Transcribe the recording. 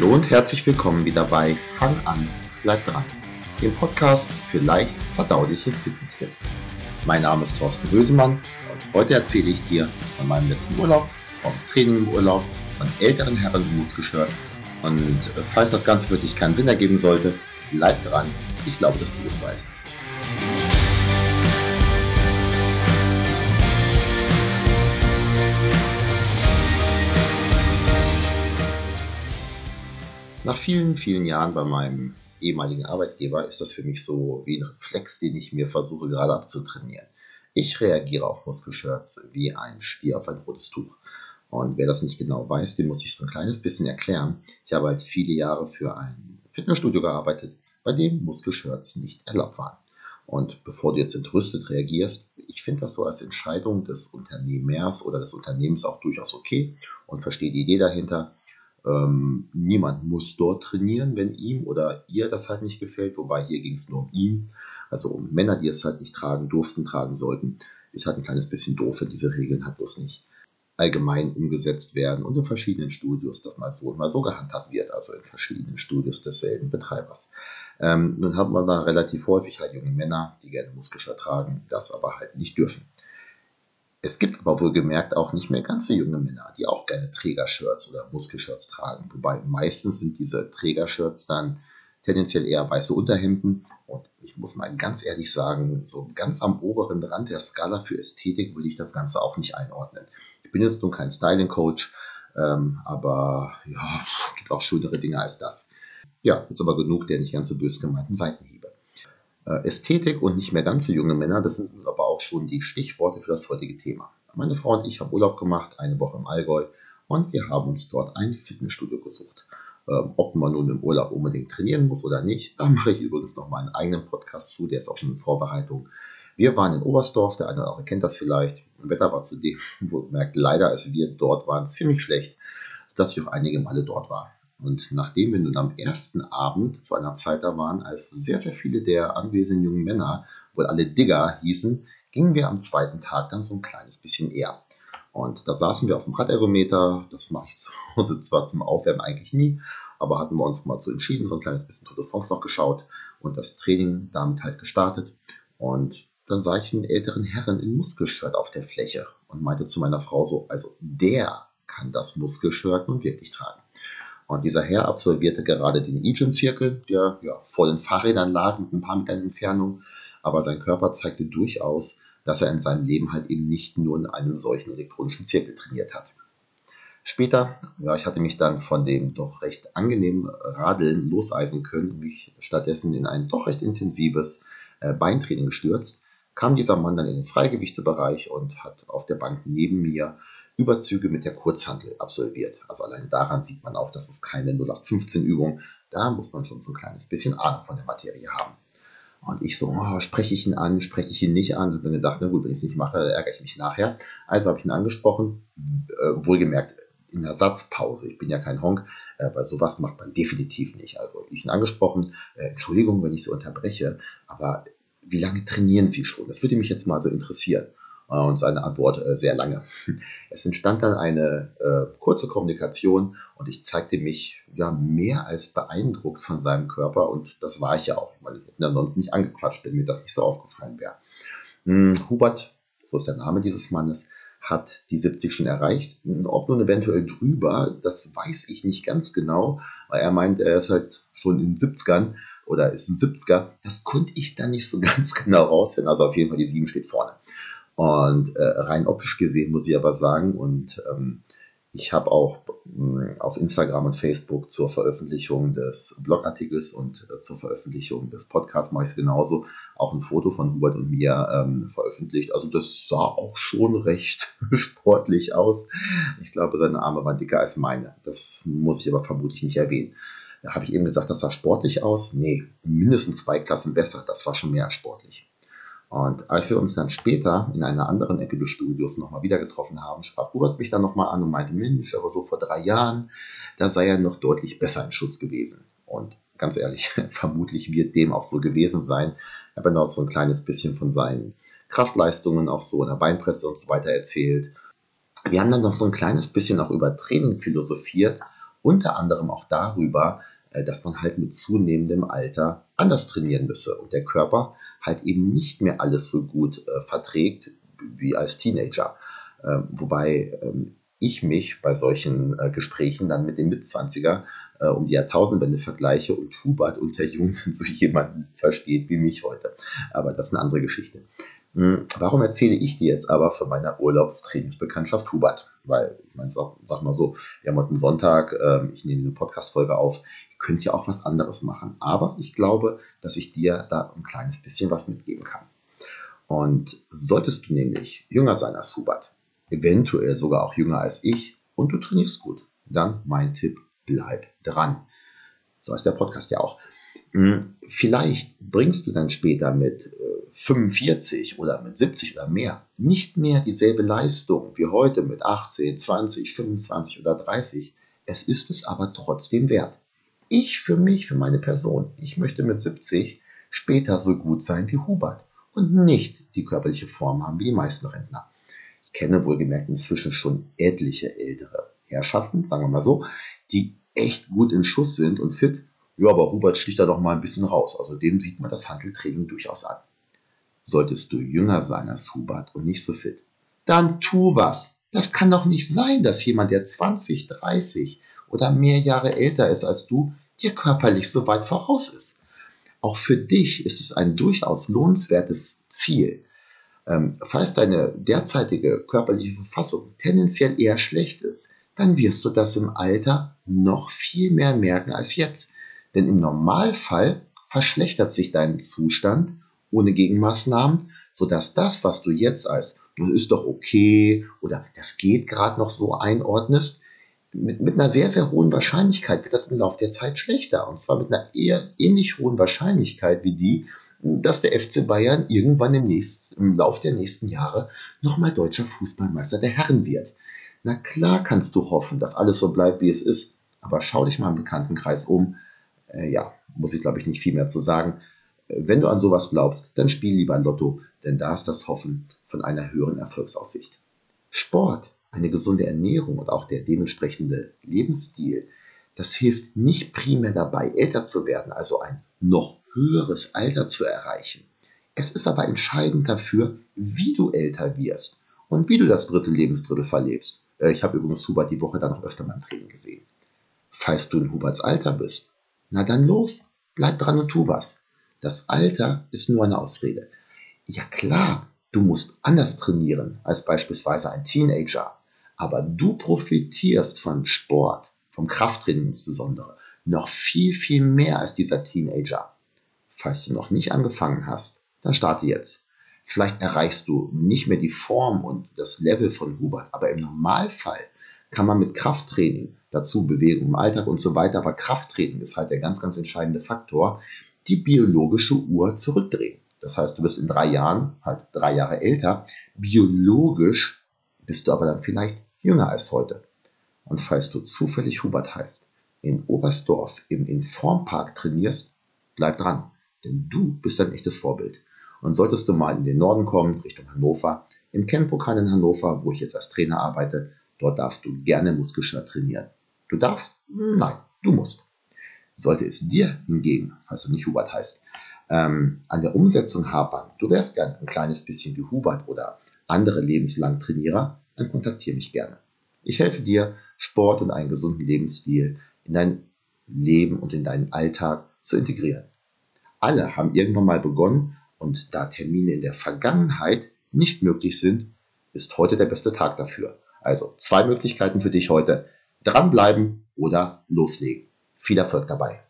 Hallo und herzlich willkommen wieder bei Fang an, bleib dran, dem Podcast für leicht verdauliche Fitnesstipps. Mein Name ist Thorsten Hösemann und heute erzähle ich dir von meinem letzten Urlaub, vom Training im Urlaub, von älteren Herren im Muskelshirts und falls das Ganze für dich keinen Sinn ergeben sollte, bleib dran, ich glaube, das du bist bald. Nach vielen, vielen Jahren bei meinem ehemaligen Arbeitgeber ist das für mich so wie ein Reflex, den ich mir versuche gerade abzutrainieren. Ich reagiere auf Muskelshirts wie ein Stier auf ein rotes Tuch. Und wer das nicht genau weiß, dem muss ich so ein kleines bisschen erklären. Ich habe halt viele Jahre für ein Fitnessstudio gearbeitet, bei dem Muskelshirts nicht erlaubt waren. Und bevor du jetzt entrüstet reagierst, ich finde das so als Entscheidung des Unternehmers oder des Unternehmens auch durchaus okay und verstehe die Idee dahinter. Ähm, niemand muss dort trainieren, wenn ihm oder ihr das halt nicht gefällt. Wobei hier ging es nur um ihn. Also um Männer, die es halt nicht tragen durften, tragen sollten. Ist halt ein kleines bisschen doof, wenn diese Regeln halt bloß nicht allgemein umgesetzt werden und in verschiedenen Studios das mal so und mal so gehandhabt wird, also in verschiedenen Studios desselben Betreibers. Ähm, nun hat man da relativ häufig halt junge Männer, die gerne Muskelschutz tragen, das aber halt nicht dürfen. Es gibt aber wohlgemerkt auch nicht mehr ganz so junge Männer, die auch gerne Trägershirts oder Muskelshirts tragen. Wobei meistens sind diese Trägershirts dann tendenziell eher weiße Unterhemden. Und ich muss mal ganz ehrlich sagen, so ganz am oberen Rand der Skala für Ästhetik will ich das Ganze auch nicht einordnen. Ich bin jetzt nun kein Styling-Coach, ähm, aber ja, gibt auch schönere Dinge als das. Ja, jetzt aber genug der nicht ganz so bös gemeinten Seitenhiebe. Äh, Ästhetik und nicht mehr ganz so junge Männer, das sind aber auch schon die Stichworte für das heutige Thema. Meine Frau und ich haben Urlaub gemacht, eine Woche im Allgäu, und wir haben uns dort ein Fitnessstudio gesucht. Ähm, ob man nun im Urlaub unbedingt trainieren muss oder nicht, da mache ich übrigens noch mal einen eigenen Podcast zu, der ist auch schon in Vorbereitung. Wir waren in Oberstdorf, der eine oder andere kennt das vielleicht. Das Wetter war zudem, wo merkt leider, als wir dort waren, ziemlich schlecht, sodass ich auch einige Male dort war. Und nachdem wir nun am ersten Abend zu einer Zeit da waren, als sehr, sehr viele der anwesenden jungen Männer, wohl alle Digger hießen, gingen wir am zweiten Tag dann so ein kleines bisschen eher. Und da saßen wir auf dem Radergometer, das mache ich zu Hause zwar zum Aufwärmen eigentlich nie, aber hatten wir uns mal so entschieden, so ein kleines bisschen Tour de France noch geschaut und das Training damit halt gestartet. Und dann sah ich einen älteren Herren in Muskelshirt auf der Fläche und meinte zu meiner Frau so, also der kann das Muskelshirt nun wirklich tragen. Und dieser Herr absolvierte gerade den E-Gym-Zirkel, der ja, vor den Fahrrädern lag mit ein paar Metern Entfernung. Aber sein Körper zeigte durchaus, dass er in seinem Leben halt eben nicht nur in einem solchen elektronischen Zirkel trainiert hat. Später, ja, ich hatte mich dann von dem doch recht angenehmen Radeln loseisen können und mich stattdessen in ein doch recht intensives äh, Beintraining gestürzt, kam dieser Mann dann in den Freigewichtebereich und hat auf der Bank neben mir Überzüge mit der Kurzhantel absolviert. Also allein daran sieht man auch, dass es keine 0815 Übung. Da muss man schon so ein kleines bisschen Ahnung von der Materie haben. Und ich so, oh, spreche ich ihn an, spreche ich ihn nicht an? Habe mir gedacht, na gut, wenn ich es nicht mache, ärgere ich mich nachher. Also habe ich ihn angesprochen, äh, wohlgemerkt in der Satzpause. Ich bin ja kein Honk, äh, weil sowas macht man definitiv nicht. Also ich ihn angesprochen, äh, Entschuldigung, wenn ich so unterbreche, aber wie lange trainieren Sie schon? Das würde mich jetzt mal so interessieren. Äh, und seine Antwort äh, sehr lange. Es entstand dann eine äh, kurze Kommunikation und ich zeigte mich ja mehr als beeindruckt von seinem Körper und das war ich ja auch. Ich ich hätte ihn ansonsten nicht angequatscht, wenn mir das nicht so aufgefallen wäre. Hm, Hubert, so ist der Name dieses Mannes, hat die 70 schon erreicht. Ob nun eventuell drüber, das weiß ich nicht ganz genau, weil er meint, er ist halt schon in den 70ern oder ist ein 70er. Das konnte ich dann nicht so ganz genau rausfinden. Also auf jeden Fall die 7 steht vorne. Und äh, rein optisch gesehen muss ich aber sagen, und ähm, ich habe auch mh, hm, auf Instagram und Facebook zur Veröffentlichung des Blogartikels und äh, zur Veröffentlichung des Podcasts mache ich es genauso, auch ein Foto von Hubert und mir ähm, veröffentlicht. Also das sah auch schon recht sportlich aus. Ich glaube, seine Arme waren dicker als meine. Das muss ich aber vermutlich nicht erwähnen. Da habe ich eben gesagt, das sah sportlich aus. Nee, mindestens zwei Klassen besser. Das war schon mehr sportlich. Und als wir uns dann später in einer anderen Ecke des Studios nochmal wieder getroffen haben, sprach Hubert mich dann nochmal an und meinte, Mensch, aber so vor drei Jahren, da sei er noch deutlich besser in Schuss gewesen. Und ganz ehrlich, vermutlich wird dem auch so gewesen sein. Er hat noch so ein kleines bisschen von seinen Kraftleistungen auch so in der Beinpresse und so weiter erzählt. Wir haben dann noch so ein kleines bisschen auch über Training philosophiert Unter anderem auch darüber, dass man halt mit zunehmendem Alter anders trainieren müsse und der Körper halt eben nicht mehr alles so gut äh, verträgt wie als Teenager. Äh, wobei ähm, ich mich bei solchen äh, Gesprächen dann mit den Mitzwanziger äh, um die Jahrtausendwende vergleiche und Hubert unter Jungen so jemanden versteht wie mich heute. Aber das ist eine andere Geschichte. Hm, warum erzähle ich dir jetzt aber von meiner Urlaubstrainingsbekanntschaft Hubert? Weil, ich meine, sag, sag mal so, wir haben heute einen Sonntag, äh, ich nehme eine Podcast-Folge auf, könnt ja auch was anderes machen. Aber ich glaube, dass ich dir da ein kleines bisschen was mitgeben kann. Und solltest du nämlich jünger sein als Hubert, eventuell sogar auch jünger als ich und du trainierst gut, dann mein Tipp, bleib dran. So heißt der Podcast ja auch. Hm, vielleicht bringst du dann später mit 45 äh, oder mit 70 oder mehr nicht mehr dieselbe Leistung wie heute mit 18, 20, 25 oder 30. Es ist es aber trotzdem wert. Ich für mich, für meine Person, ich möchte mit 70 später so gut sein wie Hubert und nicht die körperliche Form haben wie die meisten Rentner. Ich kenne wohlgemerkt inzwischen schon etliche ältere Herrschaften, sagen wir mal so, die echt gut in Schuss sind und fit ja, aber Hubert sticht da doch mal ein bisschen raus. Also dem sieht man das Handeltraining durchaus an. Solltest du jünger sein als Hubert und nicht so fit, dann tu was. Das kann doch nicht sein, dass jemand, der 20, 30 oder mehr Jahre älter ist als du, dir körperlich so weit voraus ist. Auch für dich ist es ein durchaus lohnenswertes Ziel. Ähm, falls deine derzeitige körperliche Verfassung tendenziell eher schlecht ist, dann wirst du das im Alter noch viel mehr merken als jetzt. Denn im Normalfall verschlechtert sich dein Zustand ohne Gegenmaßnahmen, sodass das, was du jetzt als das ist doch okay oder das geht gerade noch so einordnest, mit, mit einer sehr, sehr hohen Wahrscheinlichkeit wird das im Laufe der Zeit schlechter. Und zwar mit einer eher ähnlich hohen Wahrscheinlichkeit wie die, dass der FC Bayern irgendwann im, nächsten, im Lauf der nächsten Jahre nochmal deutscher Fußballmeister der Herren wird. Na klar kannst du hoffen, dass alles so bleibt, wie es ist, aber schau dich mal im Bekanntenkreis um äh, ja, muss ich glaube ich nicht viel mehr zu sagen. Äh, wenn du an sowas glaubst, dann spiel lieber Lotto, denn da ist das Hoffen von einer höheren Erfolgsaussicht. Sport, eine gesunde Ernährung und auch der dementsprechende Lebensstil, das hilft nicht primär dabei, älter zu werden, also ein noch höheres Alter zu erreichen. Es ist aber entscheidend dafür, wie du älter wirst und wie du das dritte Lebensdrittel verlebst. Äh, ich habe übrigens Hubert die Woche da noch öfter beim Training gesehen. Falls du in Huberts Alter bist, na dann los, bleib dran und tu was. Das Alter ist nur eine Ausrede. Ja klar, du musst anders trainieren als beispielsweise ein Teenager, aber du profitierst von Sport, vom Krafttraining insbesondere, noch viel, viel mehr als dieser Teenager. Falls du noch nicht angefangen hast, dann starte jetzt. Vielleicht erreichst du nicht mehr die Form und das Level von Hubert, aber im Normalfall kann man mit Krafttraining, dazu Bewegung im Alltag und so weiter, aber Krafttraining ist halt der ganz, ganz entscheidende Faktor, die biologische Uhr zurückdrehen. Das heißt, du bist in drei Jahren, halt drei Jahre älter, biologisch bist du aber dann vielleicht jünger als heute. Und falls du zufällig Hubert heißt, in Oberstdorf im Informpark trainierst, bleib dran, denn du bist ein echtes Vorbild. Und solltest du mal in den Norden kommen, Richtung Hannover, im Kernpokal in Hannover, wo ich jetzt als Trainer arbeite, Dort darfst du gerne Muskelstart trainieren. Du darfst? Nein, du musst. Sollte es dir hingegen, falls du nicht Hubert heißt, ähm, an der Umsetzung hapern, du wärst gern ein kleines bisschen wie Hubert oder andere lebenslang Trainierer, dann kontaktiere mich gerne. Ich helfe dir, Sport und einen gesunden Lebensstil in dein Leben und in deinen Alltag zu integrieren. Alle haben irgendwann mal begonnen und da Termine in der Vergangenheit nicht möglich sind, ist heute der beste Tag dafür. Also zwei Möglichkeiten für dich heute. Dranbleiben oder loslegen. Viel Erfolg dabei.